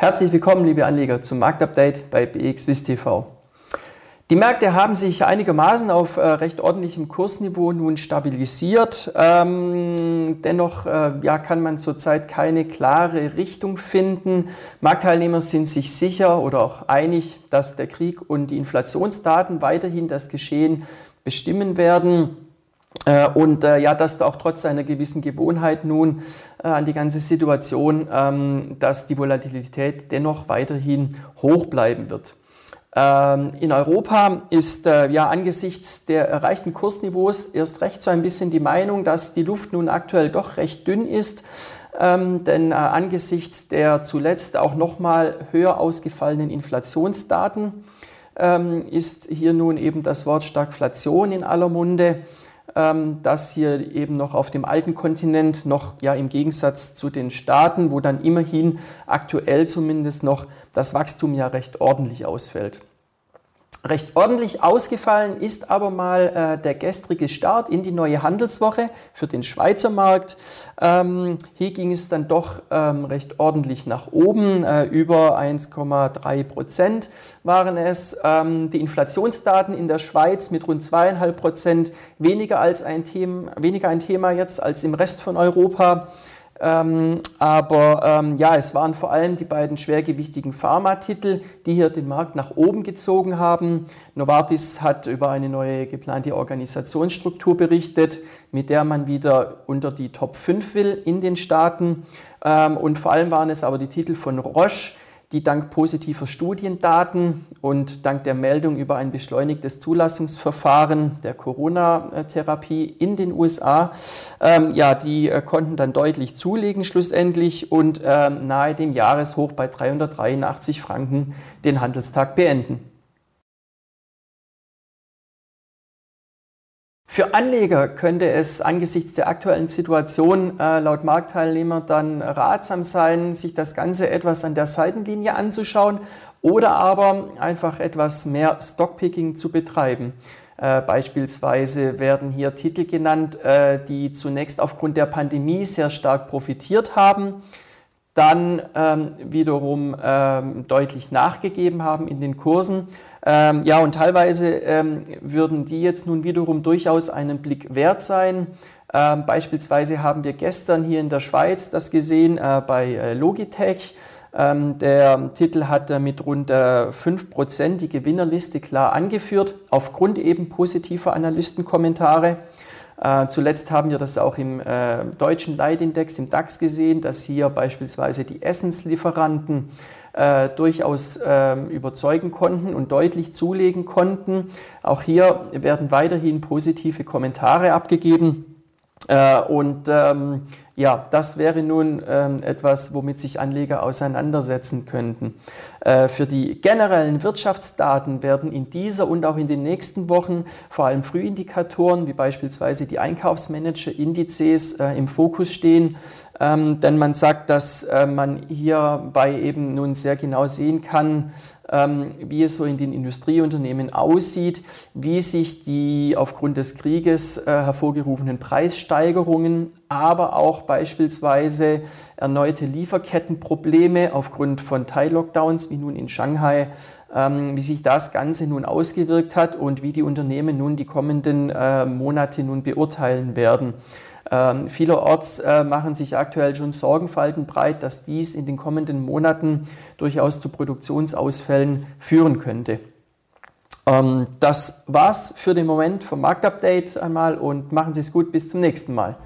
Herzlich willkommen, liebe Anleger, zum Marktupdate bei BXWIST TV. Die Märkte haben sich einigermaßen auf äh, recht ordentlichem Kursniveau nun stabilisiert. Ähm, dennoch äh, ja, kann man zurzeit keine klare Richtung finden. Marktteilnehmer sind sich sicher oder auch einig, dass der Krieg und die Inflationsdaten weiterhin das Geschehen bestimmen werden. Äh, und äh, ja, dass da auch trotz einer gewissen Gewohnheit nun äh, an die ganze Situation, ähm, dass die Volatilität dennoch weiterhin hoch bleiben wird. Ähm, in Europa ist ja angesichts der erreichten Kursniveaus erst recht so ein bisschen die Meinung, dass die Luft nun aktuell doch recht dünn ist. Ähm, denn angesichts der zuletzt auch nochmal höher ausgefallenen Inflationsdaten ist hier nun eben das Wort Stagflation in aller Munde. Ähm, dass hier eben noch auf dem alten Kontinent noch ja im Gegensatz zu den Staaten, wo dann immerhin aktuell zumindest noch das Wachstum ja recht ordentlich ausfällt. Recht ordentlich ausgefallen ist aber mal äh, der gestrige Start in die neue Handelswoche für den Schweizer Markt. Ähm, hier ging es dann doch ähm, recht ordentlich nach oben. Äh, über 1,3 Prozent waren es. Ähm, die Inflationsdaten in der Schweiz mit rund 2,5 Prozent weniger, als ein Thema, weniger ein Thema jetzt als im Rest von Europa. Ähm, aber ähm, ja, es waren vor allem die beiden schwergewichtigen Pharmatitel, die hier den Markt nach oben gezogen haben. Novartis hat über eine neue geplante Organisationsstruktur berichtet, mit der man wieder unter die Top 5 will in den Staaten. Ähm, und vor allem waren es aber die Titel von Roche, die dank positiver Studiendaten und dank der Meldung über ein beschleunigtes Zulassungsverfahren der Corona-Therapie in den USA, ähm, ja, die äh, konnten dann deutlich zulegen schlussendlich und ähm, nahe dem Jahreshoch bei 383 Franken den Handelstag beenden. Für Anleger könnte es angesichts der aktuellen Situation äh, laut Marktteilnehmer dann ratsam sein, sich das Ganze etwas an der Seitenlinie anzuschauen oder aber einfach etwas mehr Stockpicking zu betreiben. Äh, beispielsweise werden hier Titel genannt, äh, die zunächst aufgrund der Pandemie sehr stark profitiert haben dann ähm, wiederum ähm, deutlich nachgegeben haben in den Kursen. Ähm, ja, und teilweise ähm, würden die jetzt nun wiederum durchaus einen Blick wert sein. Ähm, beispielsweise haben wir gestern hier in der Schweiz das gesehen äh, bei äh, Logitech. Ähm, der Titel hat mit rund äh, 5% die Gewinnerliste klar angeführt, aufgrund eben positiver Analystenkommentare. Äh, zuletzt haben wir das auch im äh, deutschen Leitindex, im DAX gesehen, dass hier beispielsweise die Essenslieferanten äh, durchaus äh, überzeugen konnten und deutlich zulegen konnten. Auch hier werden weiterhin positive Kommentare abgegeben. Äh, und ähm, ja, das wäre nun ähm, etwas, womit sich Anleger auseinandersetzen könnten. Äh, für die generellen Wirtschaftsdaten werden in dieser und auch in den nächsten Wochen vor allem Frühindikatoren wie beispielsweise die Einkaufsmanager-Indizes äh, im Fokus stehen, ähm, denn man sagt, dass äh, man hierbei eben nun sehr genau sehen kann, ähm, wie es so in den Industrieunternehmen aussieht, wie sich die aufgrund des Krieges äh, hervorgerufenen Preissteigerungen, aber auch beispielsweise erneute Lieferkettenprobleme aufgrund von Teil-Lockdowns wie nun in Shanghai, ähm, wie sich das Ganze nun ausgewirkt hat und wie die Unternehmen nun die kommenden äh, Monate nun beurteilen werden. Ähm, vielerorts äh, machen sich aktuell schon Sorgenfalten breit, dass dies in den kommenden Monaten durchaus zu Produktionsausfällen führen könnte. Ähm, das war's für den Moment vom Marktupdate einmal und machen Sie es gut, bis zum nächsten Mal.